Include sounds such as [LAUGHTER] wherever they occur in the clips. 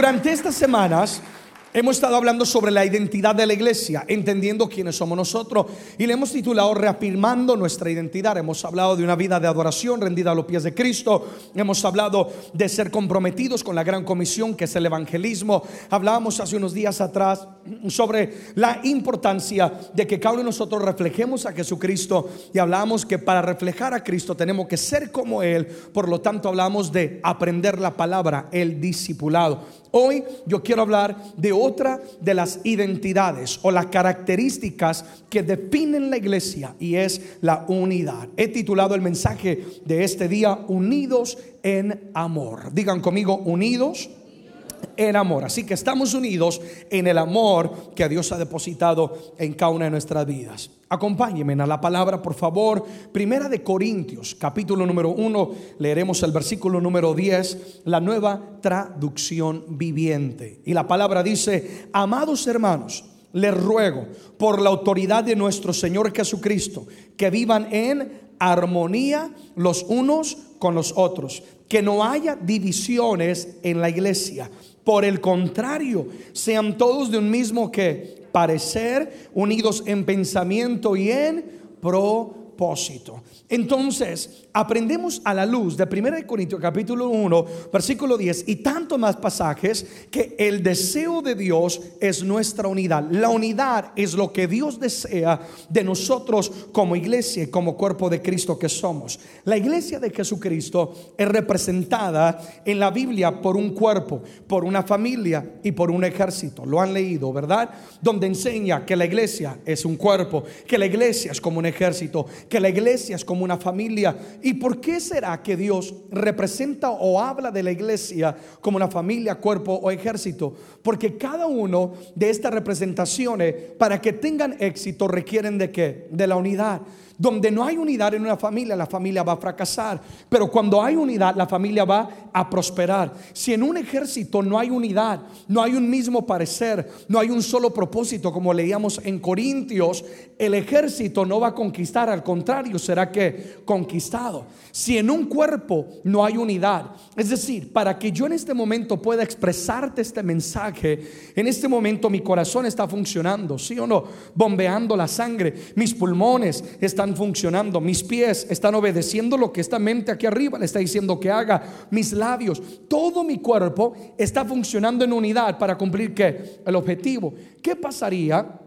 Durante estas semanas hemos estado hablando sobre la identidad de la iglesia, entendiendo quiénes somos nosotros, y le hemos titulado Reafirmando nuestra identidad. Hemos hablado de una vida de adoración rendida a los pies de Cristo, hemos hablado de ser comprometidos con la gran comisión que es el evangelismo. Hablábamos hace unos días atrás sobre la importancia de que cada uno de nosotros reflejemos a Jesucristo y hablábamos que para reflejar a Cristo tenemos que ser como Él, por lo tanto hablamos de aprender la palabra, el discipulado. Hoy yo quiero hablar de otra de las identidades o las características que definen la iglesia y es la unidad. He titulado el mensaje de este día Unidos en Amor. Digan conmigo, unidos en amor. Así que estamos unidos en el amor que Dios ha depositado en cada una de nuestras vidas. Acompáñenme a la palabra, por favor. Primera de Corintios, capítulo número 1, leeremos el versículo número 10, la nueva traducción viviente. Y la palabra dice, amados hermanos, les ruego por la autoridad de nuestro Señor Jesucristo, que vivan en armonía los unos con los otros, que no haya divisiones en la iglesia. Por el contrario, sean todos de un mismo que parecer, unidos en pensamiento y en Entonces, aprendemos a la luz de 1 Corintios capítulo 1, versículo 10 y tanto más pasajes que el deseo de Dios es nuestra unidad. La unidad es lo que Dios desea de nosotros como iglesia y como cuerpo de Cristo que somos. La iglesia de Jesucristo es representada en la Biblia por un cuerpo, por una familia y por un ejército. Lo han leído, ¿verdad? Donde enseña que la iglesia es un cuerpo, que la iglesia es como un ejército, que la iglesia es como una familia. ¿Y por qué será que Dios representa o habla de la iglesia como una familia, cuerpo o ejército? Porque cada uno de estas representaciones, para que tengan éxito, requieren de qué? De la unidad. Donde no hay unidad en una familia, la familia va a fracasar. Pero cuando hay unidad, la familia va a prosperar. Si en un ejército no hay unidad, no hay un mismo parecer, no hay un solo propósito, como leíamos en Corintios, el ejército no va a conquistar, al contrario, será que conquistado. Si en un cuerpo no hay unidad, es decir, para que yo en este momento pueda expresarte este mensaje, en este momento mi corazón está funcionando, ¿sí o no? Bombeando la sangre, mis pulmones están funcionando, mis pies están obedeciendo lo que esta mente aquí arriba le está diciendo que haga, mis labios, todo mi cuerpo está funcionando en unidad para cumplir ¿qué? el objetivo. ¿Qué pasaría?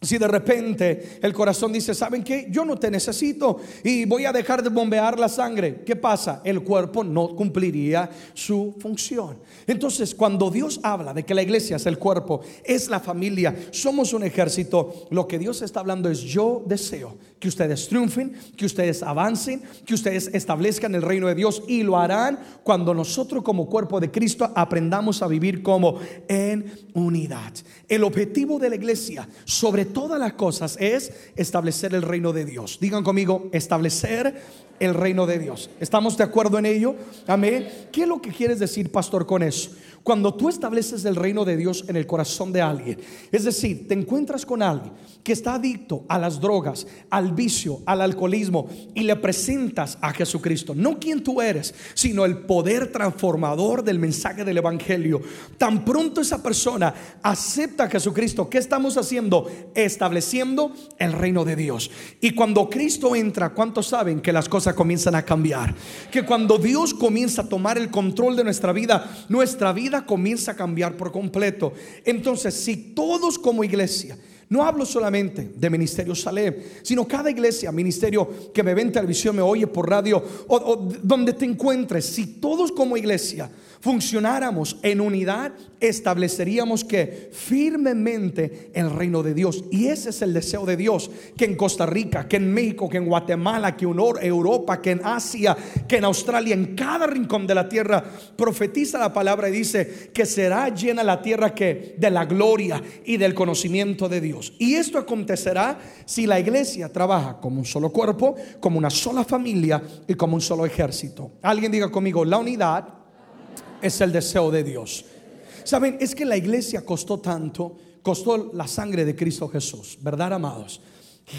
Si de repente el corazón dice, ¿saben qué? Yo no te necesito y voy a dejar de bombear la sangre. ¿Qué pasa? El cuerpo no cumpliría su función. Entonces, cuando Dios habla de que la iglesia es el cuerpo, es la familia, somos un ejército, lo que Dios está hablando es yo deseo que ustedes triunfen, que ustedes avancen, que ustedes establezcan el reino de Dios y lo harán cuando nosotros como cuerpo de Cristo aprendamos a vivir como en unidad. El objetivo de la iglesia sobre todas las cosas es establecer el reino de Dios. Digan conmigo, establecer el reino de Dios. ¿Estamos de acuerdo en ello? Amén. ¿Qué es lo que quieres decir, pastor, con eso? Cuando tú estableces el reino de Dios en el corazón de alguien, es decir, te encuentras con alguien que está adicto a las drogas, al vicio, al alcoholismo y le presentas a Jesucristo, no quien tú eres, sino el poder transformador del mensaje del Evangelio. Tan pronto esa persona acepta a Jesucristo, ¿qué estamos haciendo? Estableciendo el reino de Dios. Y cuando Cristo entra, ¿cuántos saben que las cosas comienzan a cambiar? Que cuando Dios comienza a tomar el control de nuestra vida, nuestra vida comienza a cambiar por completo. Entonces, si todos como iglesia, no hablo solamente de Ministerio Salem, sino cada iglesia, ministerio que me ve en televisión, me oye por radio o donde te encuentres, si todos como iglesia funcionáramos en unidad, estableceríamos que firmemente el reino de Dios. Y ese es el deseo de Dios, que en Costa Rica, que en México, que en Guatemala, que en Europa, que en Asia, que en Australia, en cada rincón de la tierra, profetiza la palabra y dice que será llena la tierra que de la gloria y del conocimiento de Dios. Y esto acontecerá si la iglesia trabaja como un solo cuerpo, como una sola familia y como un solo ejército. Alguien diga conmigo, la unidad es el deseo de Dios. Saben, es que la iglesia costó tanto, costó la sangre de Cristo Jesús, ¿verdad, amados?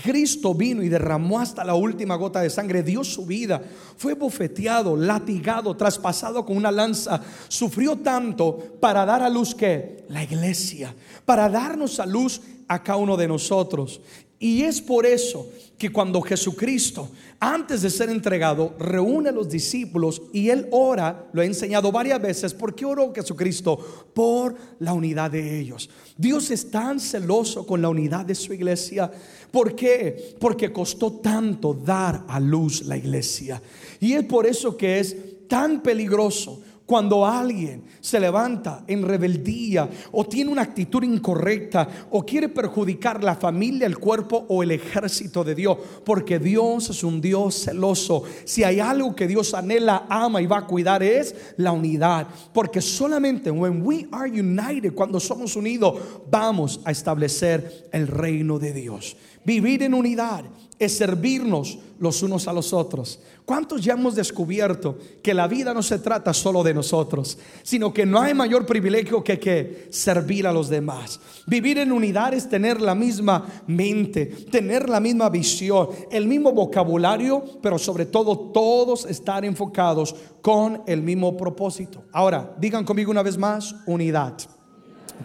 Cristo vino y derramó hasta la última gota de sangre, dio su vida, fue bofeteado, latigado, traspasado con una lanza, sufrió tanto para dar a luz que la iglesia, para darnos a luz a cada uno de nosotros. Y es por eso que cuando Jesucristo, antes de ser entregado, reúne a los discípulos y él ora, lo he enseñado varias veces, ¿por qué oró Jesucristo? Por la unidad de ellos. Dios es tan celoso con la unidad de su iglesia. ¿Por qué? Porque costó tanto dar a luz la iglesia. Y es por eso que es tan peligroso cuando alguien se levanta en rebeldía o tiene una actitud incorrecta o quiere perjudicar la familia, el cuerpo o el ejército de Dios, porque Dios es un Dios celoso. Si hay algo que Dios anhela, ama y va a cuidar es la unidad, porque solamente we are united, cuando somos unidos, vamos a establecer el reino de Dios. Vivir en unidad es servirnos los unos a los otros. ¿Cuántos ya hemos descubierto que la vida no se trata solo de nosotros, sino que no hay mayor privilegio que, que servir a los demás? Vivir en unidad es tener la misma mente, tener la misma visión, el mismo vocabulario, pero sobre todo todos estar enfocados con el mismo propósito. Ahora, digan conmigo una vez más, unidad.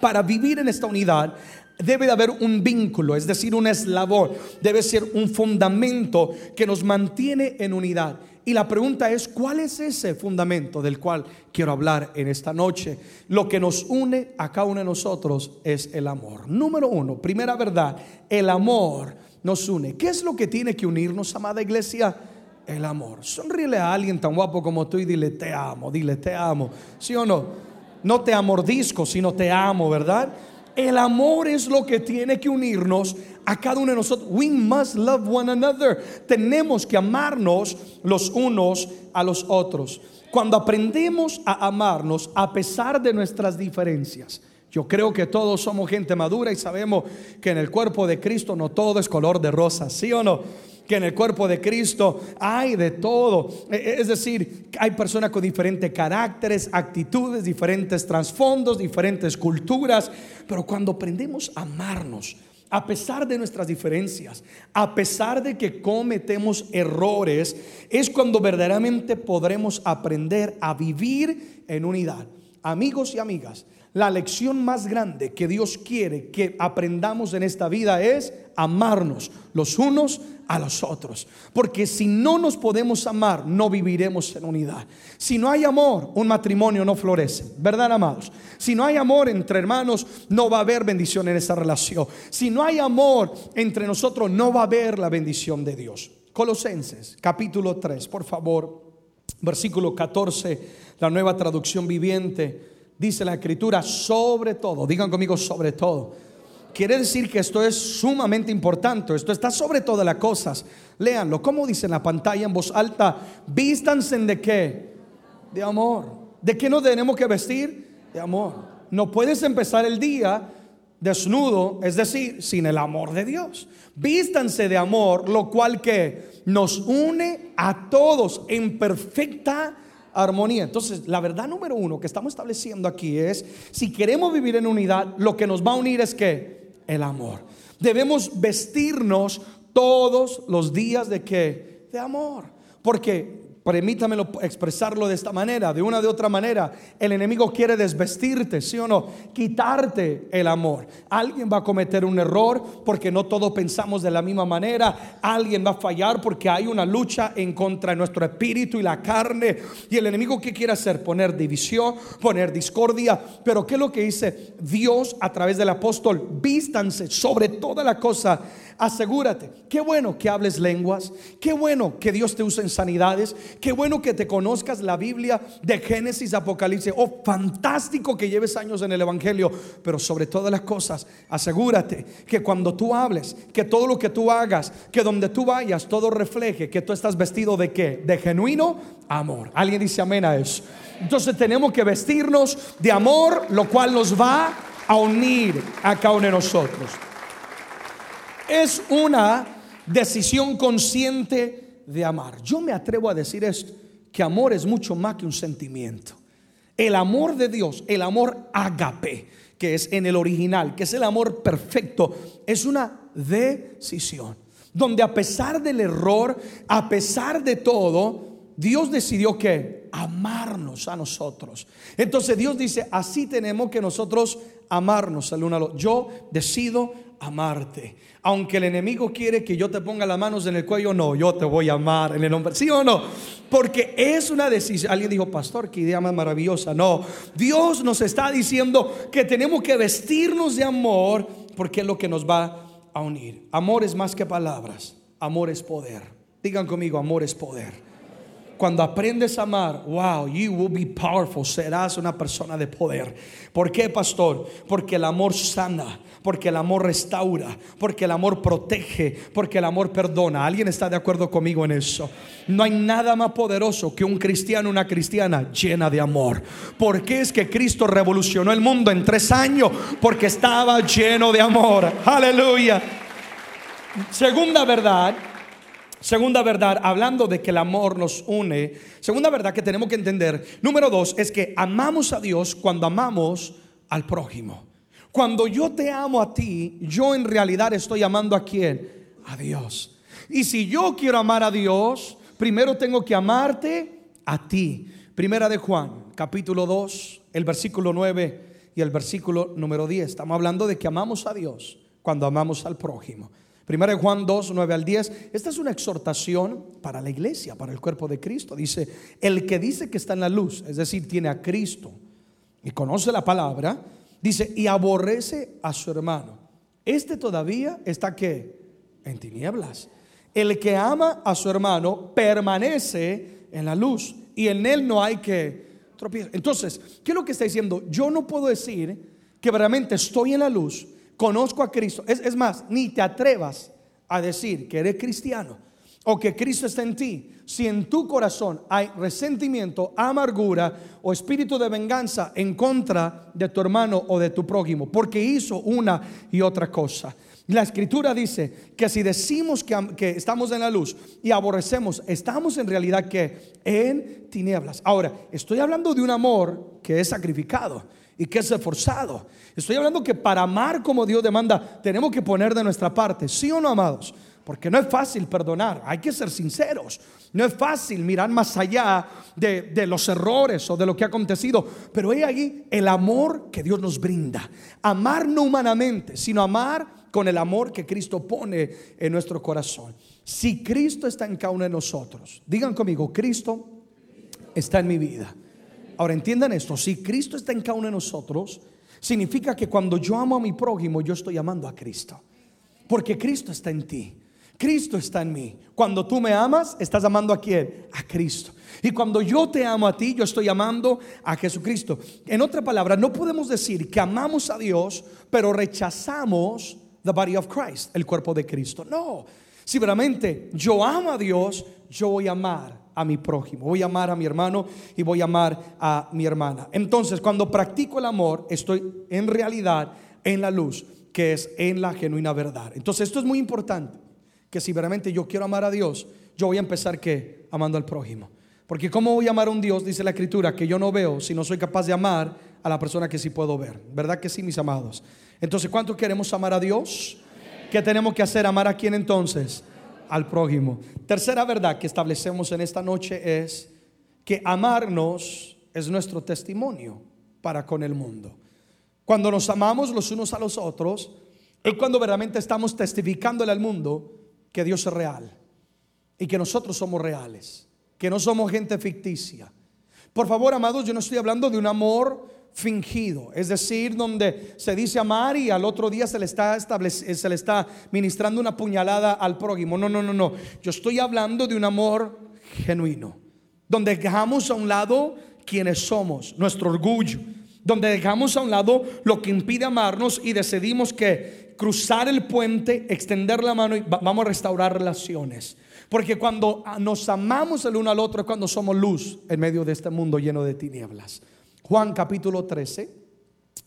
Para vivir en esta unidad debe de haber un vínculo, es decir, un eslabón, debe ser un fundamento que nos mantiene en unidad. Y la pregunta es, ¿cuál es ese fundamento del cual quiero hablar en esta noche? Lo que nos une a cada uno de nosotros es el amor. Número uno, primera verdad, el amor nos une. ¿Qué es lo que tiene que unirnos, amada iglesia? El amor. Sonríele a alguien tan guapo como tú y dile, te amo, dile, te amo. ¿Sí o no? No te amordisco, sino te amo, ¿verdad? El amor es lo que tiene que unirnos a cada uno de nosotros. We must love one another. Tenemos que amarnos los unos a los otros. Cuando aprendemos a amarnos a pesar de nuestras diferencias, yo creo que todos somos gente madura y sabemos que en el cuerpo de Cristo no todo es color de rosa, ¿sí o no? Que en el cuerpo de Cristo hay de todo. E, e, es decir, hay personas con diferentes caracteres, actitudes, diferentes trasfondos, diferentes culturas. Pero cuando aprendemos a amarnos, a pesar de nuestras diferencias, a pesar de que cometemos errores, es cuando verdaderamente podremos aprender a vivir en unidad. Amigos y amigas, la lección más grande que Dios quiere que aprendamos en esta vida es amarnos los unos a los otros. Porque si no nos podemos amar, no viviremos en unidad. Si no hay amor, un matrimonio no florece. ¿Verdad, amados? Si no hay amor entre hermanos, no va a haber bendición en esa relación. Si no hay amor entre nosotros, no va a haber la bendición de Dios. Colosenses, capítulo 3, por favor, versículo 14, la nueva traducción viviente dice la escritura, sobre todo, digan conmigo sobre todo. Quiere decir que esto es sumamente importante, esto está sobre todas las cosas. Léanlo, como dice en la pantalla en voz alta, vístanse de qué? De amor. ¿De qué nos tenemos que vestir? De amor. No puedes empezar el día desnudo, es decir, sin el amor de Dios. Vístanse de amor, lo cual que nos une a todos en perfecta armonía. Entonces, la verdad número uno que estamos estableciendo aquí es, si queremos vivir en unidad, lo que nos va a unir es que el amor. Debemos vestirnos todos los días de qué? De amor. Porque permítamelo expresarlo de esta manera, de una de otra manera. El enemigo quiere desvestirte, ¿sí o no? Quitarte el amor. Alguien va a cometer un error porque no todos pensamos de la misma manera. Alguien va a fallar porque hay una lucha en contra de nuestro espíritu y la carne. Y el enemigo ¿qué quiere hacer? Poner división, poner discordia. Pero ¿qué es lo que dice Dios a través del apóstol? Vístanse sobre toda la cosa asegúrate. Qué bueno que hables lenguas, qué bueno que Dios te use en sanidades, qué bueno que te conozcas la Biblia de Génesis, Apocalipsis. Oh, fantástico que lleves años en el Evangelio, pero sobre todas las cosas, asegúrate que cuando tú hables, que todo lo que tú hagas, que donde tú vayas, todo refleje que tú estás vestido de qué? De genuino amor. Alguien dice amén a eso. Entonces tenemos que vestirnos de amor, lo cual nos va a unir a cada uno de nosotros. Es una decisión consciente de amar. Yo me atrevo a decir esto, que amor es mucho más que un sentimiento. El amor de Dios, el amor agape, que es en el original, que es el amor perfecto, es una decisión. donde a pesar del error, a pesar de todo, Dios decidió que amarnos a nosotros. Entonces Dios dice, así tenemos que nosotros amarnos al uno al otro. Yo decido amarte. Aunque el enemigo quiere que yo te ponga las manos en el cuello, no, yo te voy a amar en el nombre. ¿Sí o no? Porque es una decisión. Alguien dijo, pastor, qué idea más maravillosa. No, Dios nos está diciendo que tenemos que vestirnos de amor porque es lo que nos va a unir. Amor es más que palabras, amor es poder. Digan conmigo, amor es poder. Cuando aprendes a amar, wow, you will be powerful. Serás una persona de poder. ¿Por qué, pastor? Porque el amor sana, porque el amor restaura, porque el amor protege, porque el amor perdona. ¿Alguien está de acuerdo conmigo en eso? No hay nada más poderoso que un cristiano, una cristiana llena de amor. ¿Por qué es que Cristo revolucionó el mundo en tres años? Porque estaba lleno de amor. Aleluya. Segunda verdad Segunda verdad, hablando de que el amor nos une, segunda verdad que tenemos que entender, número dos, es que amamos a Dios cuando amamos al prójimo. Cuando yo te amo a ti, yo en realidad estoy amando a quién? A Dios. Y si yo quiero amar a Dios, primero tengo que amarte a ti. Primera de Juan, capítulo 2, el versículo 9 y el versículo número 10. Estamos hablando de que amamos a Dios cuando amamos al prójimo. Primero Juan 2, 9 al 10. Esta es una exhortación para la iglesia, para el cuerpo de Cristo. Dice, el que dice que está en la luz, es decir, tiene a Cristo y conoce la palabra, dice, y aborrece a su hermano. Este todavía está que en tinieblas. El que ama a su hermano permanece en la luz y en él no hay que tropiezar. Entonces, ¿qué es lo que está diciendo? Yo no puedo decir que realmente estoy en la luz conozco a Cristo. Es, más, ni te atrevas a decir que eres cristiano o que Cristo está en ti, si en tu corazón hay resentimiento, amargura o espíritu de venganza en contra de tu hermano o de tu prójimo, porque hizo una y otra cosa. La escritura dice que si decimos que, que, estamos en la luz y aborrecemos, estamos en realidad que en tinieblas. Ahora, estoy hablando de un amor que es sacrificado y que es esforzado. Estoy hablando que para amar como Dios demanda, tenemos que poner de nuestra parte, sí o no, amados. Porque no es fácil perdonar, hay que ser sinceros. No es fácil mirar más allá de, de, los errores o de lo que ha acontecido. Pero hay ahí el amor que Dios nos brinda. Amar no humanamente, sino amar con el amor que Cristo pone en nuestro corazón. Si Cristo está en cada uno de nosotros, digan conmigo, Cristo está en mi vida. Ahora entiendan esto, si Cristo está en cada uno de nosotros, significa que cuando yo amo a mi prójimo, yo estoy amando a Cristo. Porque Cristo está en ti. Cristo está en mí. Cuando tú me amas, estás amando a quién? A Cristo. Y cuando yo te amo a ti, yo estoy amando a Jesucristo. En otra palabra, no podemos decir que amamos a Dios, pero rechazamos the body of Christ, el cuerpo de Cristo. No. Si realmente yo amo a Dios, yo voy a amar a mi prójimo, voy a amar a mi hermano y voy a amar a mi hermana. Entonces, cuando practico el amor, estoy en realidad en la luz, que es en la genuina verdad. Entonces, esto es muy importante, que si realmente yo quiero amar a Dios, yo voy a empezar que amando al prójimo. Porque ¿cómo voy a amar a un Dios? Dice la escritura, que yo no veo si no soy capaz de amar a la persona que sí puedo ver. ¿Verdad que sí, mis amados? Entonces, ¿cuánto queremos amar a Dios? ¿Qué tenemos que hacer? ¿Amar a quién entonces? Al prójimo. Tercera verdad que establecemos en esta noche es que amarnos es nuestro testimonio para con el mundo. Cuando nos amamos los unos a los otros, es cuando verdaderamente estamos testificándole al mundo que Dios es real y que nosotros somos reales, que no somos gente ficticia. Por favor, amados, yo no estoy hablando de un amor fingido, es decir, donde se dice amar y al otro día se le está se le está ministrando una puñalada al prójimo. No, no, no, no. Yo estoy hablando de un amor genuino, donde dejamos a un lado quienes somos, nuestro orgullo, donde dejamos a un lado lo que impide amarnos y decidimos que cruzar el puente, extender la mano y vamos a restaurar relaciones. Porque cuando nos amamos el uno al otro es cuando somos luz en medio de este mundo lleno de tinieblas. Juan capítulo 13,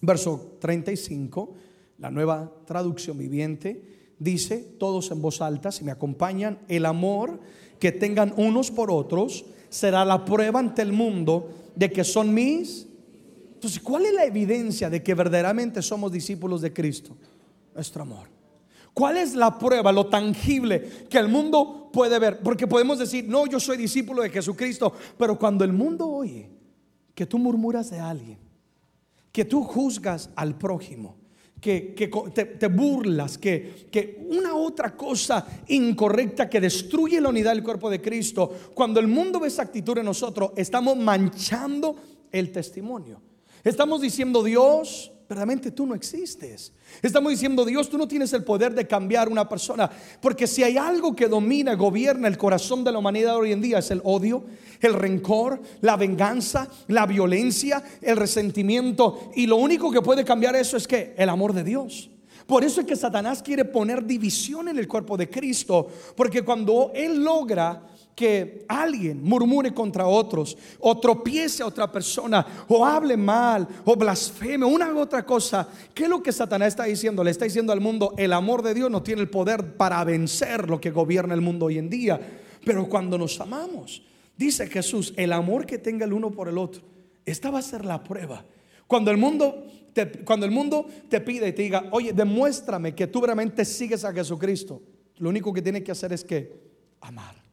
verso 35, la nueva traducción viviente, dice, todos en voz alta, si me acompañan, el amor que tengan unos por otros será la prueba ante el mundo de que son mis. Entonces, ¿cuál es la evidencia de que verdaderamente somos discípulos de Cristo? Nuestro amor. ¿Cuál es la prueba, lo tangible que el mundo puede ver? Porque podemos decir, no, yo soy discípulo de Jesucristo, pero cuando el mundo oye que tú murmuras de alguien, que tú juzgas al prójimo, que, te, burlas, que, que una otra cosa incorrecta que destruye la unidad del cuerpo de Cristo, cuando el mundo ve esa actitud en nosotros, estamos manchando el testimonio. Estamos diciendo, Dios, verdaderamente tú no existes. Estamos diciendo, Dios, tú no tienes el poder de cambiar una persona. Porque si hay algo que domina, gobierna el corazón de la humanidad hoy en día, es el odio, el rencor, la venganza, la violencia, el resentimiento. Y lo único que puede cambiar eso es que el amor de Dios. Por eso es que Satanás quiere poner división en el cuerpo de Cristo. Porque cuando Él logra que alguien murmure contra otros, o tropiece a otra persona, o hable mal, o blasfeme, una u otra cosa, ¿qué es lo que Satanás está diciendo? Le está diciendo al mundo, el amor de Dios no tiene el poder para vencer lo que gobierna el mundo hoy en día. Pero cuando nos amamos, dice Jesús, el amor que tenga el uno por el otro, esta va a ser la prueba. Cuando el mundo te, cuando el mundo te pide y te diga, oye, demuéstrame que tú realmente sigues a Jesucristo, lo único que tiene que hacer es que amar.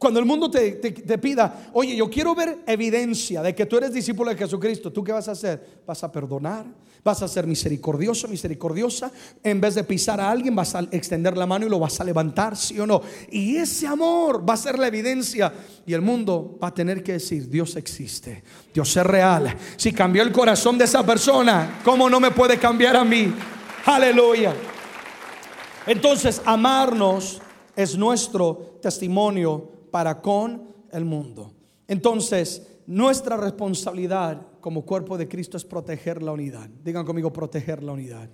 Cuando el mundo te, pida, oye, yo quiero ver evidencia de que tú eres discípulo de Jesucristo, ¿tú qué vas a hacer? Vas a perdonar, vas a ser misericordioso, misericordiosa. En vez de pisar a alguien, vas a extender la mano y lo vas a levantar, ¿sí o no? Y ese amor va a ser la evidencia. Y el mundo va a tener que decir, Dios existe, Dios es real. Si cambió el corazón de esa persona, ¿cómo no me puede cambiar a mí? Aleluya. Entonces, amarnos es nuestro testimonio para con el mundo. Entonces, nuestra responsabilidad como cuerpo de Cristo es proteger la unidad. Digan conmigo, proteger la unidad.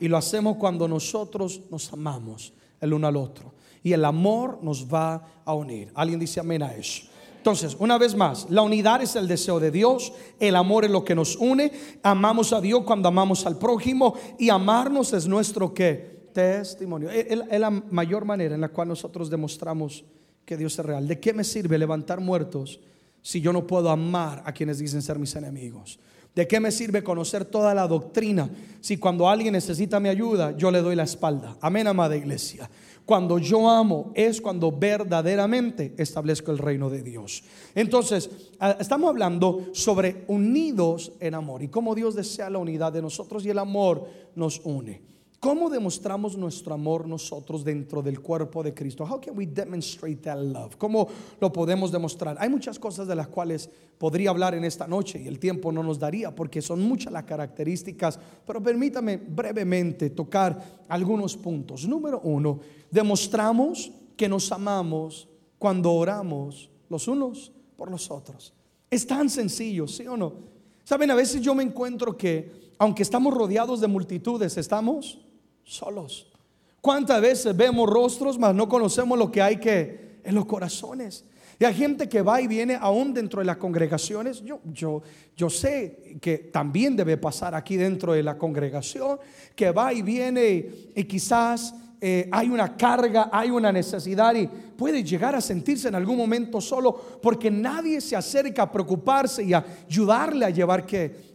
Y lo hacemos cuando nosotros nos amamos el uno al otro. Y el amor nos va a unir. Alguien dice amén a eso. Entonces, una vez más, la unidad es el deseo de Dios, el amor es lo que nos une, amamos a Dios cuando amamos al prójimo y amarnos es nuestro ¿qué? testimonio. Es la mayor manera en la cual nosotros demostramos que Dios es real. ¿De qué me sirve levantar muertos si yo no puedo amar a quienes dicen ser mis enemigos? ¿De qué me sirve conocer toda la doctrina si cuando alguien necesita mi ayuda yo le doy la espalda? Amén, amada iglesia. Cuando yo amo es cuando verdaderamente establezco el reino de Dios. Entonces, estamos hablando sobre unidos en amor y cómo Dios desea la unidad de nosotros y el amor nos une. ¿Cómo demostramos nuestro amor nosotros dentro del cuerpo de Cristo? How can we demonstrate that love? ¿Cómo lo podemos demostrar? Hay muchas cosas de las cuales podría hablar en esta noche y el tiempo no nos daría porque son muchas las características, pero permítame brevemente tocar algunos puntos. Número uno, demostramos que nos amamos cuando oramos los unos por los otros. Es tan sencillo, ¿sí o no? Saben, a veces yo me encuentro que aunque estamos rodeados de multitudes, estamos solos. ¿Cuántas veces vemos rostros, mas no conocemos lo que hay que en los corazones? Y hay gente que va y viene aún dentro de las congregaciones. Yo, yo, yo sé que también debe pasar aquí dentro de la congregación, que va y viene y quizás eh, hay una carga, hay una necesidad y puede llegar a sentirse en algún momento solo porque nadie se acerca a preocuparse y a ayudarle a llevar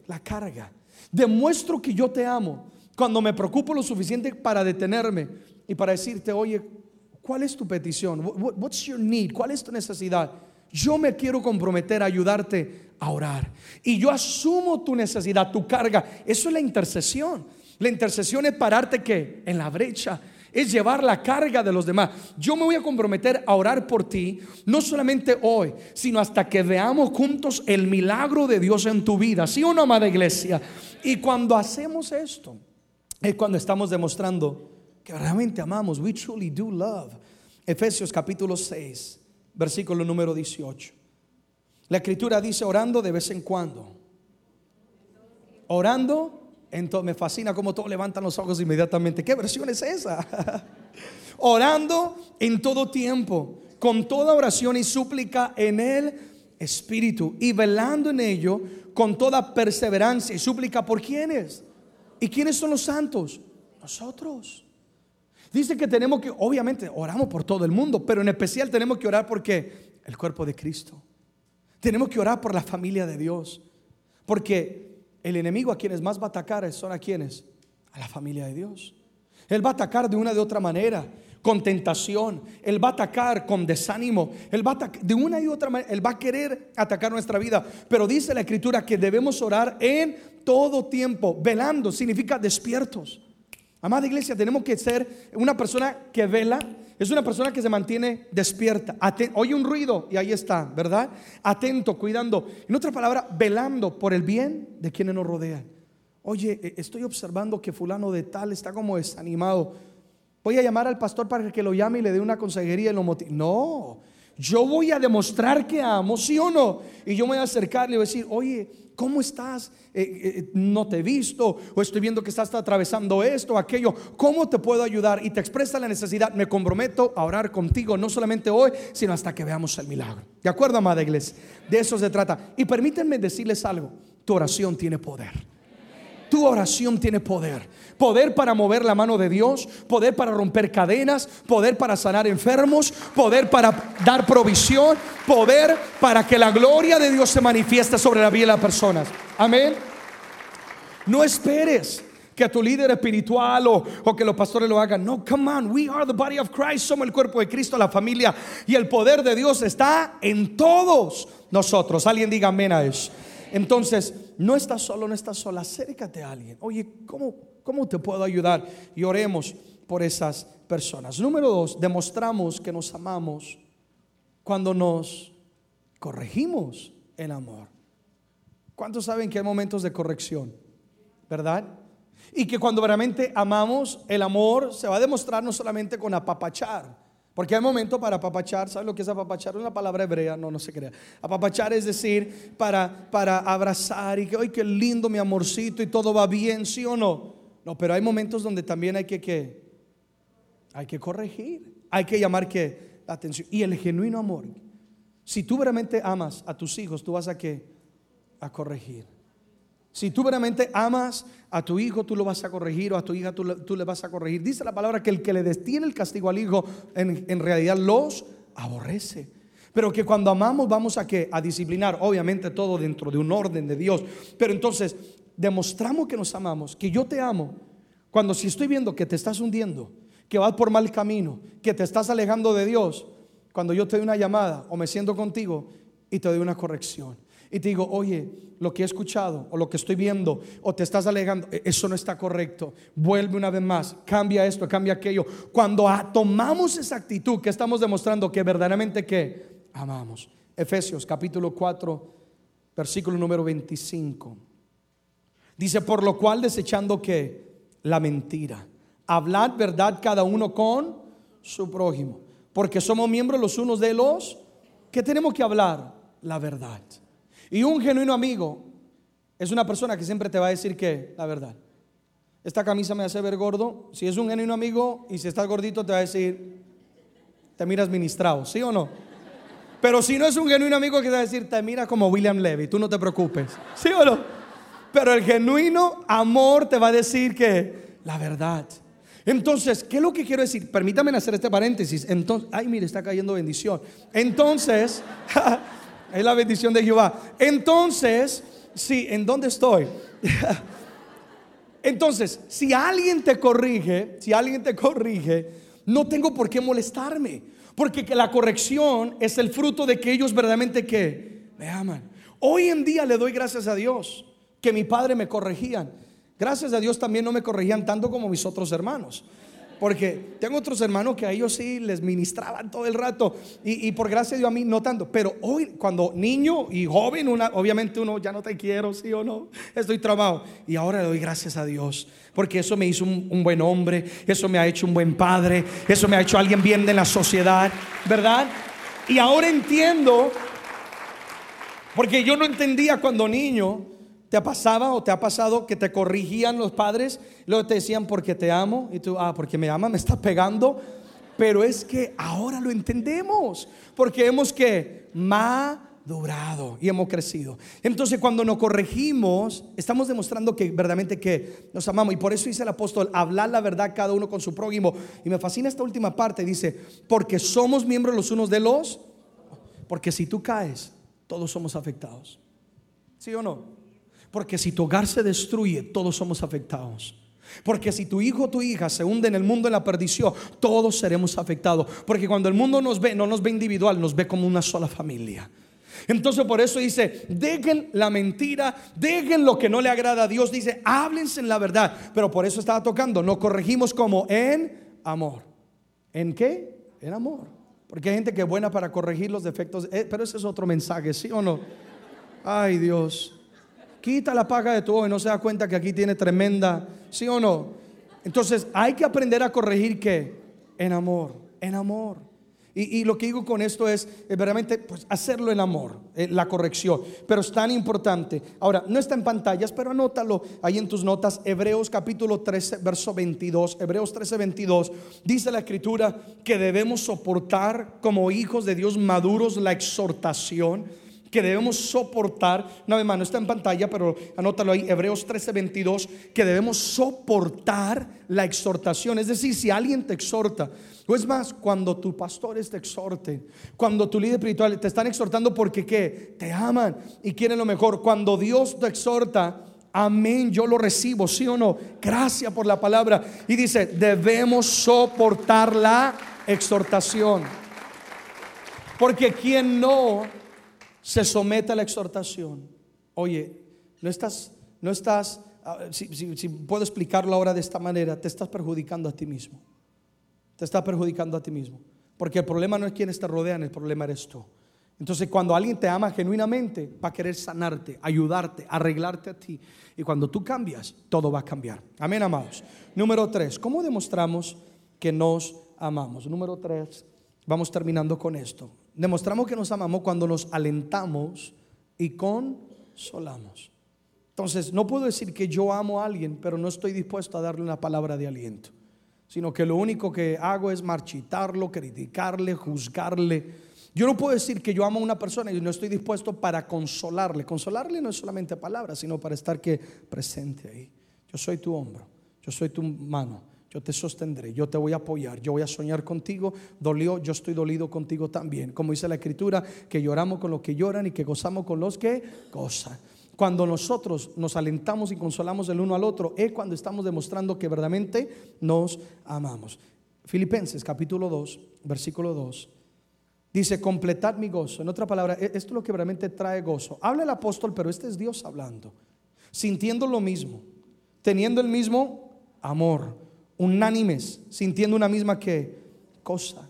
la carga. Demuestro que yo te amo cuando me preocupo lo suficiente para detenerme y para decirte, oye, ¿cuál es tu petición? What's your need? ¿Cuál es tu necesidad? Yo me quiero comprometer a ayudarte a orar. Y yo asumo tu necesidad, tu carga. Eso es la intercesión. La intercesión es pararte que en la brecha es llevar la carga de los demás. Yo me voy a comprometer a orar por ti, no solamente hoy, sino hasta que veamos juntos el milagro de Dios en tu vida. ¿Sí o no, amada iglesia? Y cuando hacemos esto, es cuando estamos demostrando que realmente amamos. We truly do love. Efesios capítulo 6, versículo número 18. La escritura dice orando de vez en cuando. Orando, entonces me fascina cómo todos levantan los ojos inmediatamente. ¿Qué versión es esa? [LAUGHS] orando en todo tiempo, con toda oración y súplica en el Espíritu y velando en ello con toda perseverancia y súplica por quienes ¿Y quiénes son los santos? Nosotros. Dice que tenemos que, obviamente, oramos por todo el mundo, pero en especial tenemos que orar porque el cuerpo de Cristo. Tenemos que orar por la familia de Dios. Porque el enemigo a quienes más va a atacar son a quienes? A la familia de Dios. Él va a atacar de una de otra manera, con tentación. Él va a atacar con desánimo. Él va a de una y otra manera. Él va a querer atacar nuestra vida. Pero dice la escritura que debemos orar en todo tiempo. Velando significa despiertos. Amada iglesia, tenemos que ser una persona que vela. Es una persona que se mantiene despierta. oye un ruido y ahí está, ¿verdad? Atento, cuidando. En otra palabra, velando por el bien de quienes nos rodean. Oye, e, estoy observando que fulano de tal está como desanimado. Voy a llamar al pastor para que lo llame y le dé una consejería y lo motive. No, yo voy a demostrar que amo, sí o no. Y yo me voy a acercarle y voy a decir, oye, ¿cómo estás? Eh, eh, no te he visto, o estoy viendo que estás atravesando esto, aquello. ¿Cómo te puedo ayudar? Y te expresa la necesidad. Me comprometo a orar contigo, no solamente hoy, sino hasta que veamos el milagro. ¿De acuerdo, amada iglesia? De eso se trata. Y permítanme decirles algo: tu oración tiene poder. Tu oración tiene poder. Poder para mover la mano de Dios, poder para romper cadenas, poder para sanar enfermos, poder para dar provisión, poder para que la gloria de Dios se manifieste sobre la vida de las personas. Amén. No esperes que tu líder espiritual o, o, que los pastores lo hagan. No, come on, we are the body of Christ, somos el cuerpo de Cristo, la familia. Y el poder de Dios está en todos nosotros. Alguien diga amén a eso. Entonces, no estás solo, no estás sola, acércate a alguien. Oye, ¿cómo, ¿cómo te puedo ayudar? Y oremos por esas personas. Número dos, demostramos que nos amamos cuando nos corregimos en amor. ¿Cuántos saben que hay momentos de corrección? ¿Verdad? Y que cuando realmente amamos, el amor se va a demostrar no solamente con apapachar, porque hay momentos para apapachar, ¿sabes lo que es apapachar? Es una palabra hebrea, no, no se crea. Apapachar es decir, para, para abrazar y que, ¡ay, qué lindo mi amorcito! Y todo va bien, ¿sí o no? No, pero hay momentos donde también hay que, hay que corregir, hay que llamar que la atención. Y el genuino amor, si tú realmente amas a tus hijos, tú vas a que a corregir. Si tú verdaderamente amas a tu hijo, tú lo vas a corregir, o a tu hija tú, le vas a corregir. Dice la palabra que el que le destiene el castigo al hijo, en, realidad los aborrece. Pero que cuando amamos vamos a que a disciplinar, obviamente todo dentro de un orden de Dios. Pero entonces demostramos que nos amamos, que yo te amo. Cuando si estoy viendo que te estás hundiendo, que vas por mal camino, que te estás alejando de Dios, cuando yo te doy una llamada o me siento contigo y te doy una corrección y te digo, oye, lo que he escuchado o lo que estoy viendo o te estás alegando, e-, eso no está correcto. Vuelve una vez más, cambia esto, cambia aquello. Cuando tomamos esa actitud que estamos demostrando que verdaderamente que amamos. Efesios capítulo 4, versículo número 25. Dice, por lo cual desechando que la mentira, hablad verdad cada uno con su prójimo, porque somos miembros los unos de los que tenemos que hablar la verdad. Y un genuino amigo es una persona que siempre te va a decir que la verdad. Esta camisa me hace ver gordo. Si es un genuino amigo y si estás gordito te va a decir, te miras ministrado, ¿sí o no? Pero si no es un genuino amigo te va a decir, te mira como William Levy, tú no te preocupes, ¿sí o no? Pero el genuino amor te va a decir que la verdad. Entonces, ¿qué es lo que quiero decir? Permítame hacer este paréntesis. Entonces, ay, mire, está cayendo bendición. Entonces, [LAUGHS] Es la bendición de Jehová. Entonces, sí, ¿en dónde estoy? [LAUGHS] Entonces, si alguien te corrige, si alguien te corrige, no tengo por qué molestarme, porque que la corrección es el fruto de que ellos verdaderamente que me aman. Hoy en día le doy gracias a Dios que mi padre me corregían. Gracias a Dios también no me corregían tanto como mis otros hermanos. Porque tengo otros hermanos que a ellos sí les ministraban todo el rato. Y, por gracia de Dios a mí no tanto. Pero hoy, cuando niño y joven, una, obviamente uno ya no te quiero, sí o no. Estoy trabado. Y ahora le doy gracias a Dios. Porque eso me hizo un, buen hombre. Eso me ha hecho un buen padre. Eso me ha hecho alguien bien de la sociedad. ¿Verdad? Y ahora entiendo. Porque yo no entendía cuando niño ¿Te ha pasado o te ha pasado que te corrigían los padres? Luego te decían porque te amo y tú, ah, porque me ama, me está pegando. Pero es que ahora lo entendemos, porque hemos que madurado y hemos crecido. Entonces cuando nos corregimos, estamos demostrando que verdaderamente que nos amamos. Y por eso dice el apóstol, hablar la verdad cada uno con su prójimo. Y me fascina esta última parte, dice, porque somos miembros los unos de los, porque si tú caes, todos somos afectados. ¿Sí o no? Porque si tu hogar se destruye, todos somos afectados. Porque si tu hijo o tu hija se hunde en el mundo en la perdición, todos seremos afectados. Porque cuando el mundo nos ve, no nos ve individual, nos ve como una sola familia. Entonces por eso dice, dejen la mentira, dejen lo que no le agrada a Dios. Dice, háblense en la verdad. Pero por eso estaba tocando, no corregimos como en amor. ¿En qué? En amor. Porque hay gente que es buena para corregir los defectos. Eh, pero ese es otro mensaje, ¿sí o no? Ay Dios. Quita la paga de tu y no se da cuenta que aquí tiene tremenda, ¿sí o no? Entonces hay que aprender a corregir qué? En amor, en amor. Y, lo que digo con esto es, eh, verdaderamente pues, hacerlo en amor, eh, la corrección. Pero es tan importante. Ahora, no está en pantallas, pero anótalo ahí en tus notas. Hebreos capítulo 13, verso 22. Hebreos 13, 22. Dice la escritura que debemos soportar como hijos de Dios maduros la exhortación que debemos soportar, una vez más, está en pantalla, pero anótalo ahí, Hebreos 13, 22, que debemos soportar la exhortación. Es decir, si alguien te exhorta, o es más, cuando tus pastores te exhorten, cuando tu líder espiritual te están exhortando porque ¿qué? Te aman y quieren lo mejor. Cuando Dios te exhorta, amén, yo lo recibo, sí o no. Gracias por la palabra. Y dice, debemos soportar la exhortación. Porque quien no se somete a la exhortación. Oye, no estás, no estás, ah, si, puedo explicarlo ahora de esta manera, te estás perjudicando a ti mismo. Te estás perjudicando a ti mismo. Porque el problema no es quienes te rodean, el problema eres tú. Entonces, cuando alguien te ama genuinamente, va a querer sanarte, ayudarte, arreglarte a ti. Y cuando tú cambias, todo va a cambiar. Amén, amados. Número tres, ¿cómo demostramos que nos amamos? Número tres, vamos terminando con esto. Demostramos que nos amamos cuando nos alentamos y consolamos. Entonces, no puedo decir que yo amo a alguien, pero no estoy dispuesto a darle una palabra de aliento, sino que lo único que hago es marchitarlo, criticarle, juzgarle. Yo no puedo decir que yo amo a una persona y no estoy dispuesto para consolarle. Consolarle no es solamente palabras, sino para estar que presente ahí. Yo soy tu hombro, yo soy tu mano, yo te sostendré, yo te voy a apoyar, yo voy a soñar contigo, dolió, yo estoy dolido contigo también. Como dice la escritura, que lloramos con los que lloran y que gozamos con los que gozan. Cuando nosotros nos alentamos y consolamos el uno al otro, es cuando estamos demostrando que verdaderamente nos amamos. Filipenses capítulo 2, versículo 2. Dice, completad mi gozo. En otra palabra, e-, esto es lo que realmente trae gozo. Habla el apóstol, pero este es Dios hablando. Sintiendo lo mismo, teniendo el mismo amor unánimes, sintiendo una misma cosa.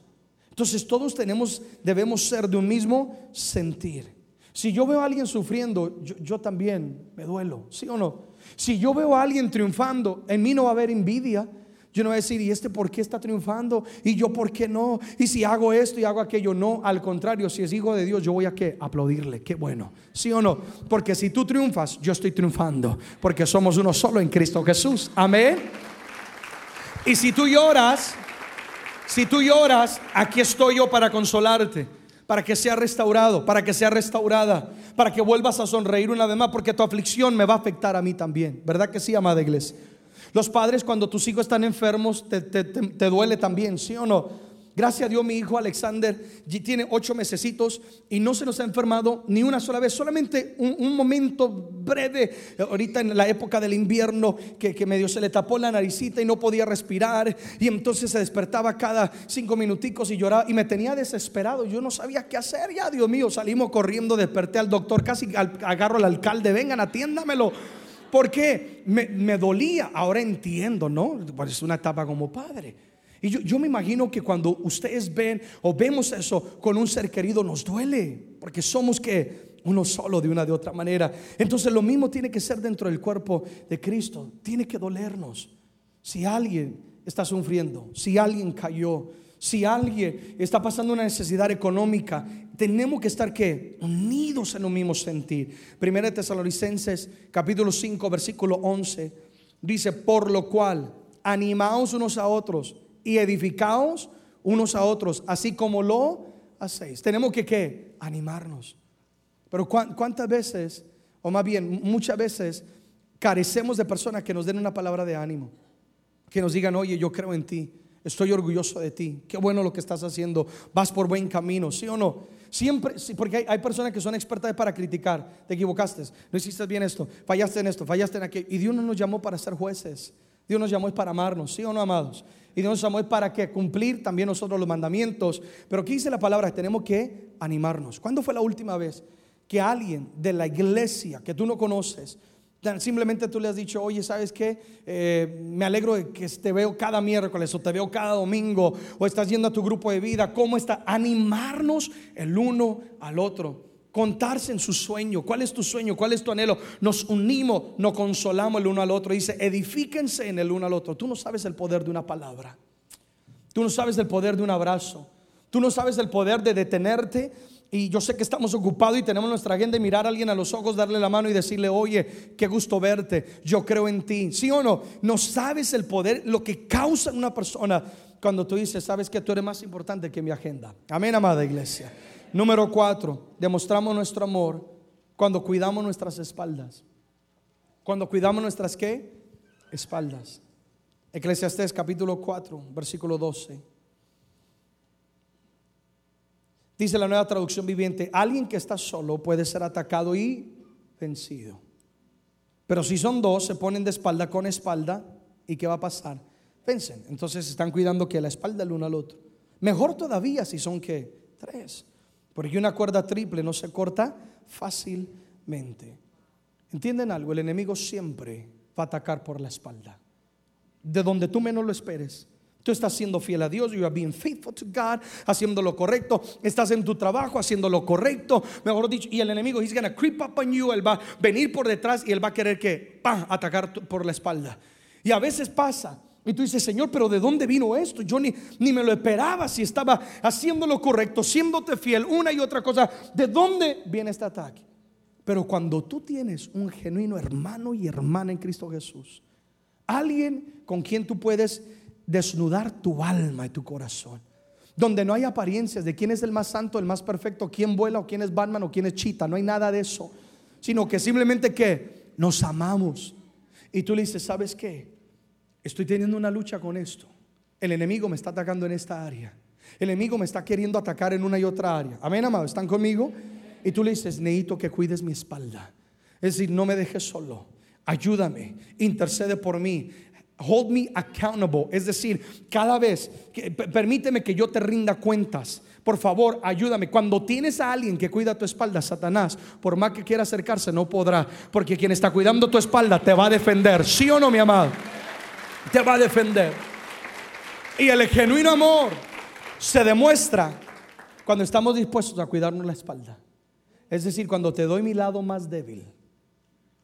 Entonces todos tenemos, debemos ser de un mismo sentir. Si yo veo a alguien sufriendo, yo, también me duelo, ¿sí o no? Si yo veo a alguien triunfando, en mí no va a haber envidia. Yo no voy a decir, ¿y este por qué está triunfando? ¿Y yo por qué no? ¿Y si hago esto y hago aquello? No, al contrario, si es hijo de Dios, yo voy a qué? Aplaudirle, qué bueno. ¿Sí o no? Porque si tú triunfas, yo estoy triunfando. Porque somos uno solo en Cristo Jesús. Amén. Y si tú lloras, si tú lloras, aquí estoy yo para consolarte, para que sea restaurado, para que sea restaurada, para que vuelvas a sonreír una vez más, porque tu aflicción me va a afectar a mí también. ¿Verdad que sí, amada iglesia? Los padres cuando tus hijos están enfermos, te, te duele también, ¿sí o no? Gracias a Dios mi hijo Alexander tiene ocho mesecitos y no se nos ha enfermado ni una sola vez, solamente un, momento breve, ahorita en la época del invierno, que, que, medio se le tapó la naricita y no podía respirar y entonces se despertaba cada cinco minuticos y lloraba y me tenía desesperado, yo no sabía qué hacer, ya Dios mío, salimos corriendo, desperté al doctor, casi agarro al alcalde, vengan, atiéndamelo. Porque me, me dolía, ahora entiendo, ¿no? Pues es una etapa como padre. Y yo, me imagino que cuando ustedes ven o vemos eso con un ser querido nos duele, porque somos que uno solo de una de otra manera. Entonces lo mismo tiene que ser dentro del cuerpo de Cristo, tiene que dolernos. Si alguien está sufriendo, si alguien cayó, si alguien está pasando una necesidad económica, tenemos que estar que unidos en un mismo sentir. Primera de Tesalonicenses capítulo 5 versículo 11 dice, por lo cual animaos unos a otros y edificaos unos a otros, así como lo hacéis. Tenemos que ¿qué? animarnos. Pero ¿cuántas veces, o más bien muchas veces, carecemos de personas que nos den una palabra de ánimo? Que nos digan, oye, yo creo en ti, estoy orgulloso de ti, qué bueno lo que estás haciendo, vas por buen camino, ¿sí o no? Siempre, porque hay, personas que son expertas para criticar, te equivocaste, no hiciste bien esto, fallaste en esto, fallaste en aquello. Y Dios no nos llamó para ser jueces. Dios nos llamó para amarnos, ¿sí o no, amados? Y llamó es para que cumplir también nosotros los mandamientos. Pero aquí dice la palabra, tenemos que animarnos. ¿Cuándo fue la última vez que alguien de la iglesia que tú no conoces, simplemente tú le has dicho, oye, ¿sabes qué? Eh, me alegro de que te veo cada miércoles o te veo cada domingo o estás yendo a tu grupo de vida. ¿Cómo está? Animarnos el uno al otro contarse en su sueño. ¿Cuál es tu sueño? ¿Cuál es tu anhelo? Nos unimos, nos consolamos el uno al otro. Dice, edifíquense en el uno al otro. Tú no sabes el poder de una palabra. Tú no sabes el poder de un abrazo. Tú no sabes el poder de detenerte. Y yo sé que estamos ocupados y tenemos nuestra agenda mirar a alguien a los ojos, darle la mano y decirle, oye, qué gusto verte, yo creo en ti. ¿Sí o no? No sabes el poder, lo que causa en una persona cuando tú dices, sabes que tú eres más importante que mi agenda. Amén, amada iglesia. Número cuatro, demostramos nuestro amor cuando cuidamos nuestras espaldas. Cuando cuidamos nuestras qué? Espaldas. Eclesiastés capítulo 4, versículo 12. Dice la nueva traducción viviente, alguien que está solo puede ser atacado y vencido. Pero si son dos, se ponen de espalda con espalda, ¿y qué va a pasar? Vencen. Entonces están cuidando que la espalda el uno al otro. Mejor todavía si son que tres. Porque una cuerda triple no se corta fácilmente. ¿Entienden algo? El enemigo siempre va a atacar por la espalda. De donde tú menos lo esperes. Tú estás siendo fiel a Dios, you are being faithful to God, haciendo lo correcto, estás en tu trabajo haciendo lo correcto, mejor dicho, y el enemigo he's gonna creep up on you, él va a venir por detrás y él va a querer que atacar por la espalda. Y a veces pasa y tú dices, Señor, pero ¿de dónde vino esto? Yo ni, ni me lo esperaba si estaba haciendo lo correcto, siéndote fiel, una y otra cosa. ¿De dónde viene este ataque? Pero cuando tú tienes un genuino hermano y hermana en Cristo Jesús, alguien con quien tú puedes desnudar tu alma y tu corazón, donde no hay apariencias de quién es el más santo, el más perfecto, quién vuela o quién es Batman o quién es Chita, no hay nada de eso, sino que simplemente que nos amamos. Y tú le dices, ¿sabes qué? Estoy teniendo una lucha con esto. El enemigo me está atacando en esta área. El enemigo me está queriendo atacar en una y otra área. Amén, amado. ¿Están conmigo? Y tú le dices, necesito que cuides mi espalda. Es decir, no me dejes solo. Ayúdame. Intercede por mí. Hold me accountable. Es decir, cada vez, que, permíteme que yo te rinda cuentas. Por favor, ayúdame. Cuando tienes a alguien que cuida tu espalda, Satanás, por más que quiera acercarse, no podrá. Porque quien está cuidando tu espalda te va a defender. ¿Sí o no, mi amado? Te va a defender. Y el genuino amor se demuestra cuando estamos dispuestos a cuidarnos la espalda. Es decir, cuando te doy mi lado más débil,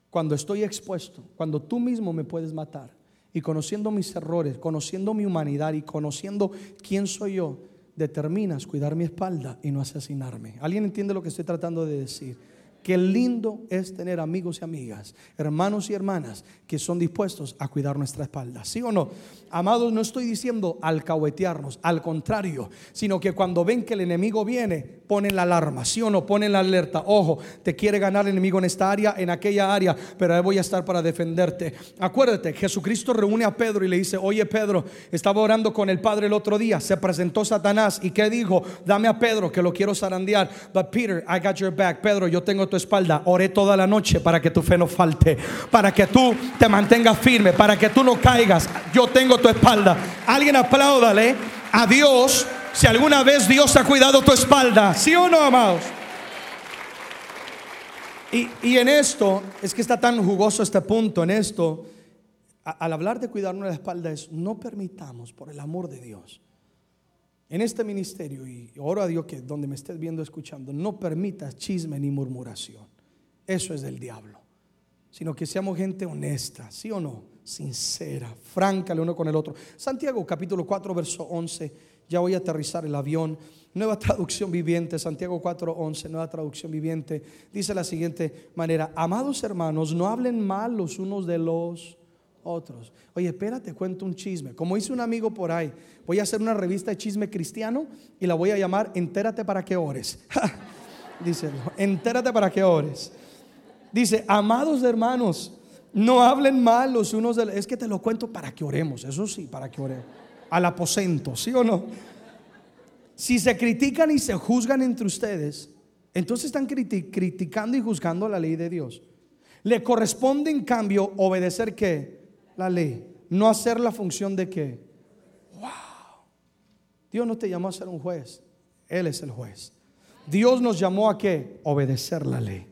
cuando estoy expuesto, cuando tú mismo me puedes matar y conociendo mis errores, conociendo mi humanidad y conociendo quién soy yo, determinas cuidar mi espalda y no asesinarme. ¿Alguien entiende lo que estoy tratando de decir? Qué lindo es tener amigos y amigas, hermanos y hermanas que son dispuestos a cuidar nuestra espalda. ¿Sí o no? Amados, no estoy diciendo alcahuetearnos, al contrario, sino que cuando ven que el enemigo viene, ponen la alarma, ¿sí o no? Ponen la alerta. Ojo, te quiere ganar el enemigo en esta área, en aquella área, pero ahí voy a estar para defenderte. Acuérdate, Jesucristo reúne a Pedro y le dice, oye Pedro, estaba orando con el Padre el otro día, se presentó Satanás y ¿qué dijo? Dame a Pedro que lo quiero zarandear. But Peter, I got your back. Pedro, yo tengo tu espalda. Oré toda la noche para que tu fe no falte, para que tú te mantengas firme, para que tú no caigas. Yo tengo tu espalda. Alguien apláudale a Dios si alguna vez Dios ha cuidado tu espalda. ¿Sí o no, amados? Y, y en esto, es que está tan jugoso este punto, en esto, al hablar de cuidarnos la espalda es, no permitamos, por el amor de Dios, en este ministerio, y oro a Dios que donde me estés viendo, escuchando, no permitas chisme ni murmuración. Eso es del diablo sino que seamos gente honesta, ¿sí o no? Sincera, franca el uno con el otro. Santiago capítulo 4, verso 11, ya voy a aterrizar el avión. Nueva traducción viviente, Santiago 4, 11, nueva traducción viviente, dice la siguiente manera, amados hermanos, no hablen mal los unos de los otros. Oye, espérate, cuento un chisme. Como dice un amigo por ahí, voy a hacer una revista de chisme cristiano y la voy a llamar Entérate para que ores. [LAUGHS] dice, entérate para que ores. Dice, amados hermanos, no hablen mal los unos de los... Es que te lo cuento para que oremos, eso sí, para que oremos. Al aposento, ¿sí o no? Si se critican y se juzgan entre ustedes, entonces están criticando y juzgando la ley de Dios. Le corresponde en cambio obedecer qué? La ley. no hacer la función de qué. Wow. Dios no te llamó a ser un juez, Él es el juez. Dios nos llamó a qué? Obedecer la ley.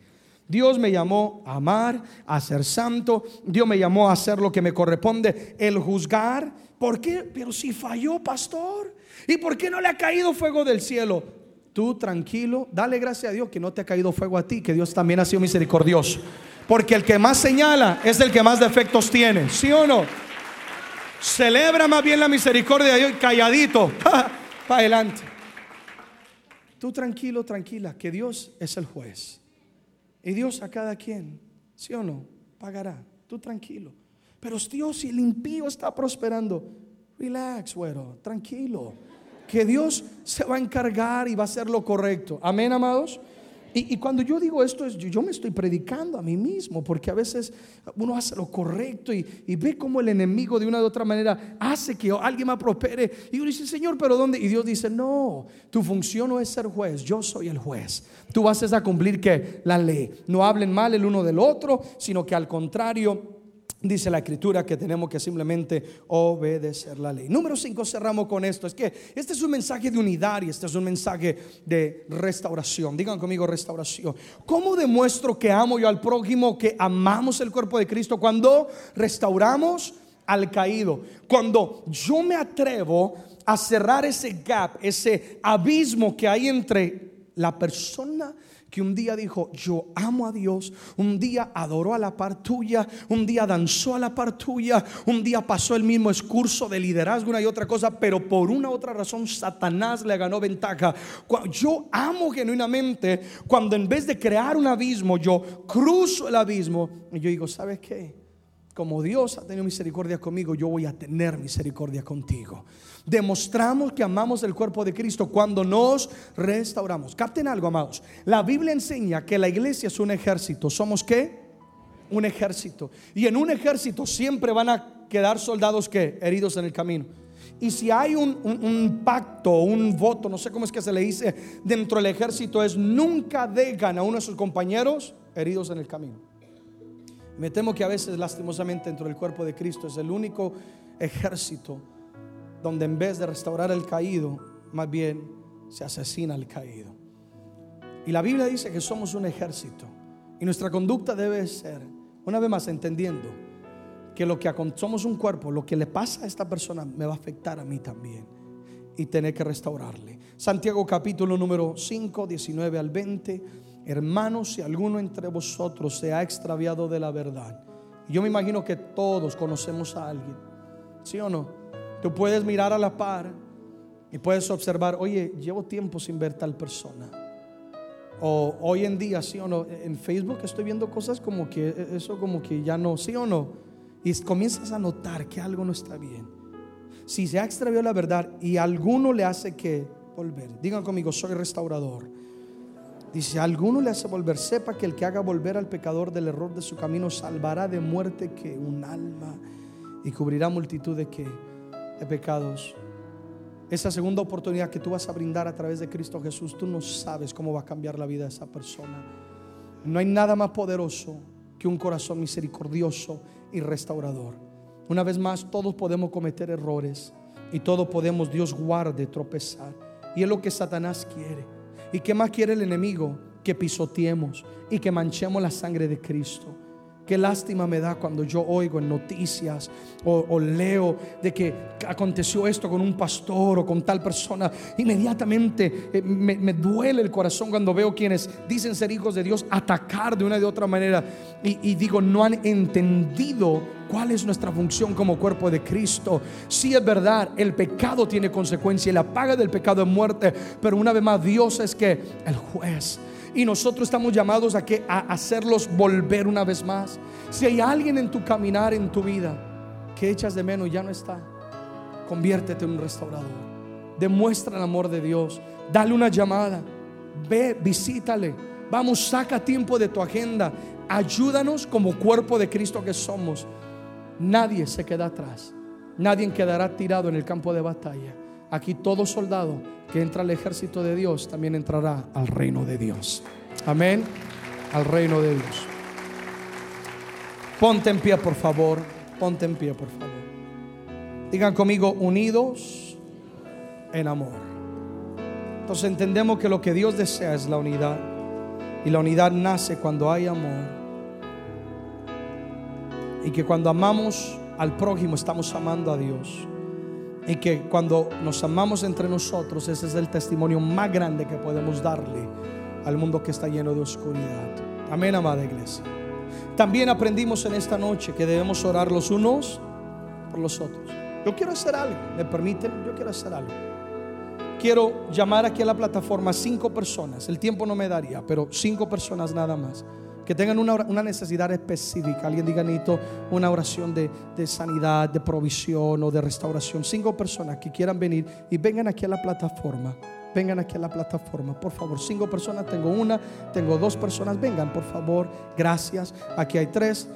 Dios me llamó a amar, a ser santo. Dios me llamó a hacer lo que me corresponde, el juzgar. ¿Por qué? Pero si falló, pastor. ¿Y por qué no le ha caído fuego del cielo? Tú tranquilo, dale gracias a Dios que no te ha caído fuego a ti, que Dios también ha sido misericordioso. Porque el que más señala es el que más defectos tiene, ¿sí o no? Celebra más bien la misericordia de Dios calladito, [LAUGHS] para adelante. Tú tranquilo, tranquila, que Dios es el juez. Y Dios a cada quien, ¿sí o no? Pagará. Tú tranquilo. Pero Dios, si el impío está prosperando, relax, güero, tranquilo. Que Dios se va a encargar y va a hacer lo correcto. Amén, amados. Y, cuando yo digo esto, es, yo, me estoy predicando a mí mismo, porque a veces uno hace lo correcto y, ve como el enemigo de una u otra manera hace que alguien me prospere. Y uno dice, Señor, pero ¿dónde? Y Dios dice, no, tu función no es ser juez, yo soy el juez. Tú vas a cumplir que la ley. No hablen mal el uno del otro, sino que al contrario Dice la escritura que tenemos que simplemente obedecer la ley. Número 5, cerramos con esto. Es que este es un mensaje de unidad y este es un mensaje de restauración. Digan conmigo restauración. ¿Cómo demuestro que amo yo al prójimo, que amamos el cuerpo de Cristo? Cuando restauramos al caído. Cuando yo me atrevo a cerrar ese gap, ese abismo que hay entre la persona que un día dijo, yo amo a Dios, un día adoró a la par tuya, un día danzó a la par tuya, un día pasó el mismo excurso de liderazgo, una y otra cosa, pero por una u otra razón Satanás le ganó ventaja. Yo amo genuinamente cuando en vez de crear un abismo, yo cruzo el abismo y yo digo, ¿sabes qué? Como Dios ha tenido misericordia conmigo, yo voy a tener misericordia contigo. Demostramos que amamos el cuerpo de Cristo cuando nos restauramos. Capten algo, amados. La Biblia enseña que la iglesia es un ejército. ¿Somos qué? Un ejército. Y en un ejército siempre van a quedar soldados que heridos en el camino. Y si hay un, un, pacto, un voto, no sé cómo es que se le dice dentro del ejército, es nunca dejan a uno de sus compañeros heridos en el camino. Me temo que a veces lastimosamente dentro del cuerpo de Cristo es el único ejército donde en vez de restaurar el caído, más bien se asesina al caído. Y la Biblia dice que somos un ejército y nuestra conducta debe ser, una vez más entendiendo, que lo que somos un cuerpo, lo que le pasa a esta persona me va a afectar a mí también y tener que restaurarle. Santiago capítulo número 5, 19 al 20. Hermanos, si alguno entre vosotros se ha extraviado de la verdad, yo me imagino que todos conocemos a alguien, ¿sí o no? Tú puedes mirar a la par y puedes observar, oye, llevo tiempo sin ver tal persona. O hoy en día, sí o no, en Facebook estoy viendo cosas como que eso como que ya no, sí o no. Y comienzas a notar que algo no está bien. Si se ha extraviado la verdad y alguno le hace que volver, digan conmigo, soy restaurador. Dice, alguno le hace volver, sepa que el que haga volver al pecador del error de su camino salvará de muerte que un alma y cubrirá multitud de que pecados. Esa segunda oportunidad que tú vas a brindar a través de Cristo Jesús, tú no sabes cómo va a cambiar la vida de esa persona. No hay nada más poderoso que un corazón misericordioso y restaurador. Una vez más, todos podemos cometer errores y todos podemos, Dios guarde, tropezar. Y es lo que Satanás quiere. ¿Y qué más quiere el enemigo? Que pisoteemos y que manchemos la sangre de Cristo. Qué lástima me da cuando yo oigo en noticias o, leo de que aconteció esto con un pastor o con tal persona. Inmediatamente eh, me, duele el corazón cuando veo quienes dicen ser hijos de Dios atacar de una de otra manera. Y, y digo, no han entendido cuál es nuestra función como cuerpo de Cristo. Si es verdad, el pecado tiene consecuencia y la paga del pecado es muerte. Pero una vez más, Dios es que el juez y nosotros estamos llamados a, que, a hacerlos volver una vez más. Si hay alguien en tu caminar, en tu vida, que echas de menos y ya no está, conviértete en un restaurador. Demuestra el amor de Dios. Dale una llamada. Ve, visítale. Vamos, saca tiempo de tu agenda. Ayúdanos como cuerpo de Cristo que somos. Nadie se queda atrás. Nadie quedará tirado en el campo de batalla. Aquí todo soldado que entra al ejército de Dios también entrará al reino de Dios. Amén. Al reino de Dios. Ponte en pie, por favor. Ponte en pie, por favor. Digan conmigo, unidos en amor. Entonces entendemos que lo que Dios desea es la unidad. Y la unidad nace cuando hay amor. Y que cuando amamos al prójimo estamos amando a Dios. Y que cuando nos amamos entre nosotros, ese es el testimonio más grande que podemos darle al mundo que está lleno de oscuridad. Amén, amada iglesia. También aprendimos en esta noche que debemos orar los unos por los otros. Yo quiero hacer algo, ¿me permiten? Yo quiero hacer algo. Quiero llamar aquí a la plataforma cinco personas. El tiempo no me daría, pero cinco personas nada más que tengan una, necesidad específica. Alguien diga, necesito una oración de, de, sanidad, de provisión o de restauración. Cinco personas que quieran venir y vengan aquí a la plataforma. Vengan aquí a la plataforma, por favor. Cinco personas, tengo una, tengo dos personas. Vengan, por favor. Gracias. Aquí hay tres,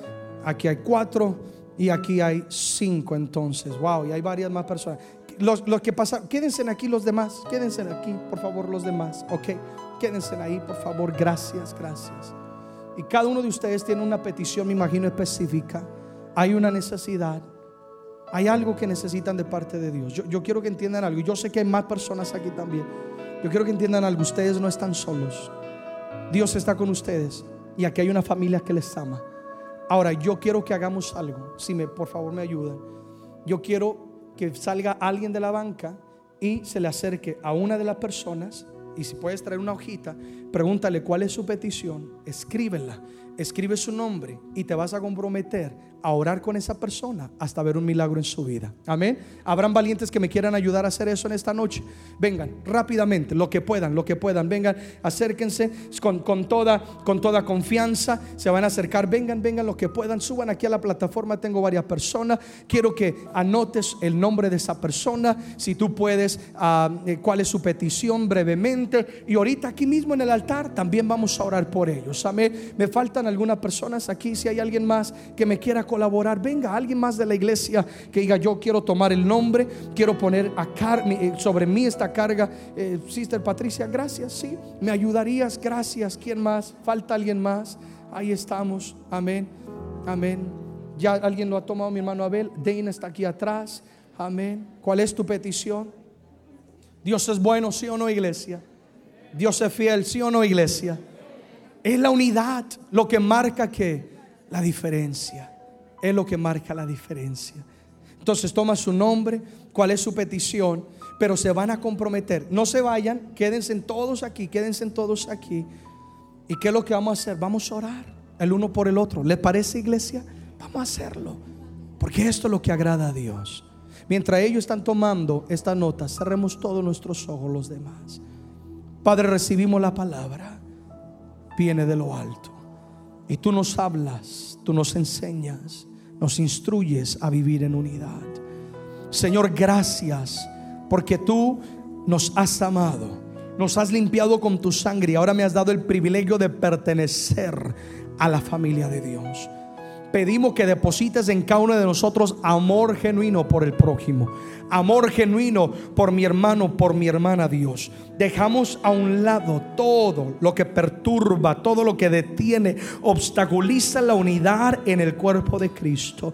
aquí hay cuatro y aquí hay cinco entonces. Wow, y hay varias más personas. Los, los que pasan, quédense aquí los demás. Quédense aquí, por favor, los demás. Ok, quédense ahí, por favor. Gracias, gracias. Y cada uno de ustedes tiene una petición, me imagino, específica. Hay una necesidad. Hay algo que necesitan de parte de Dios. Yo, quiero que entiendan algo. Yo sé que hay más personas aquí también. Yo quiero que entiendan algo. Ustedes no están solos. Dios está con ustedes. Y aquí hay una familia que les ama. Ahora, yo quiero que hagamos algo. Si me, por favor, me ayudan. Yo quiero que salga alguien de la banca y se le acerque a una de las personas y si puedes traer una hojita, pregúntale cuál es su petición, escríbela, escribe su nombre y te vas a comprometer a orar con esa persona hasta ver un milagro en su vida. Amén. Habrán valientes que me quieran ayudar a hacer eso en esta noche. Vengan rápidamente, lo que puedan, lo que puedan. Vengan, acérquense con, con, toda, con toda confianza. Se van a acercar. Vengan, vengan, lo que puedan. Suban aquí a la plataforma. Tengo varias personas. Quiero que anotes el nombre de esa persona. Si tú puedes, ah, eh, cuál es su petición brevemente. Y ahorita aquí mismo en el altar también vamos a orar por ellos. Amén. Me faltan algunas personas aquí. Si hay alguien más que me quiera colaborar, venga alguien más de la iglesia que diga yo quiero tomar el nombre, quiero poner eh, sobre mí esta carga. Eh, Sister Patricia, gracias, sí, me ayudarías, gracias. ¿Quién más? ¿Falta alguien más? Ahí estamos, amén, amén. Ya alguien lo ha tomado, mi hermano Abel. Dana está aquí atrás, amén. ¿Cuál es tu petición? Dios es bueno, sí o no, iglesia. Dios es fiel, sí o no, iglesia. Es la unidad lo que marca que la diferencia es lo que marca la diferencia. Entonces toma su nombre, cuál es su petición, pero se van a comprometer. No se vayan, quédense todos aquí, quédense todos aquí. ¿Y qué es lo que vamos a hacer? Vamos a orar el uno por el otro. ¿Le parece iglesia? Vamos a hacerlo. Porque esto es lo que agrada a Dios. Mientras ellos están tomando esta nota, cerremos todos nuestros ojos los demás. Padre, recibimos la palabra. Viene de lo alto. Y tú nos hablas, tú nos enseñas nos instruyes a vivir en unidad. Señor, gracias porque tú nos has amado, nos has limpiado con tu sangre y ahora me has dado el privilegio de pertenecer a la familia de Dios pedimos que deposites en cada uno de nosotros amor genuino por el prójimo, amor genuino por mi hermano, por mi hermana Dios. Dejamos a un lado todo lo que perturba, todo lo que detiene, obstaculiza la unidad en el cuerpo de Cristo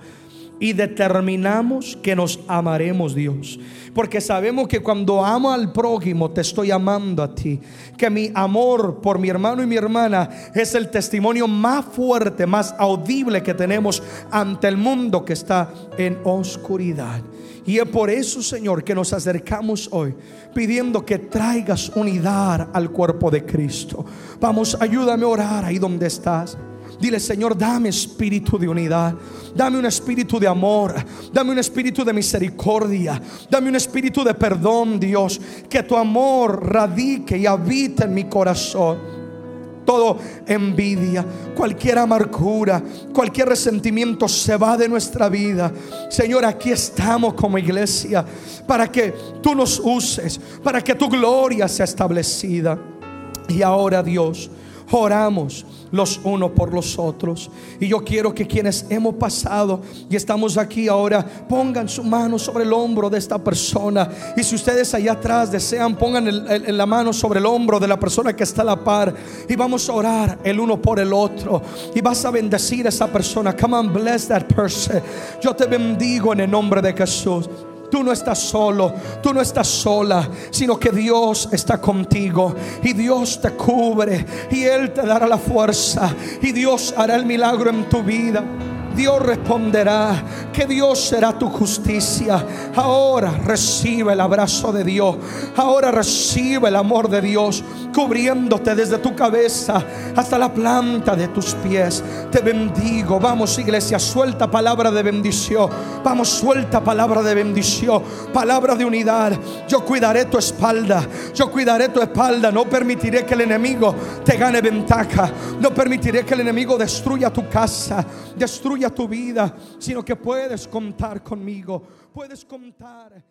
y determinamos que nos amaremos Dios. Porque sabemos que cuando amo al prójimo te estoy amando a ti. Que mi amor por mi hermano y mi hermana es el testimonio más fuerte, más audible que tenemos ante el mundo que está en oscuridad. Y es por eso, Señor, que nos acercamos hoy pidiendo que traigas unidad al cuerpo de Cristo. Vamos, ayúdame a orar ahí donde estás. Dile, Señor, dame espíritu de unidad. Dame un espíritu de amor. Dame un espíritu de misericordia. Dame un espíritu de perdón, Dios. Que tu amor radique y habite en mi corazón todo envidia, cualquier amargura, cualquier resentimiento se va de nuestra vida. Señor, aquí estamos como iglesia para que tú nos uses, para que tu gloria sea establecida. Y ahora, Dios, oramos los unos por los otros. Y yo quiero que quienes hemos pasado y estamos aquí ahora pongan su mano sobre el hombro de esta persona. Y si ustedes allá atrás desean, pongan la mano sobre el hombro de la persona que está a la par. Y vamos a orar el uno por el otro. Y vas a bendecir a esa persona. Come on, bless that person. Yo te bendigo en el nombre de Jesús. Tú no estás solo, tú no estás sola, sino que Dios está contigo y Dios te cubre y Él te dará la fuerza y Dios hará el milagro en tu vida. Dios responderá, que Dios será tu justicia. Ahora recibe el abrazo de Dios. Ahora recibe el amor de Dios cubriéndote desde tu cabeza hasta la planta de tus pies. Te bendigo. Vamos iglesia, suelta palabra de bendición. Vamos, suelta palabra de bendición. Palabra de unidad. Yo cuidaré tu espalda. Yo cuidaré tu espalda. No permitiré que el enemigo te gane ventaja. No permitiré que el enemigo destruya tu casa. Destruya tu vida, sino que puedes contar conmigo, puedes contar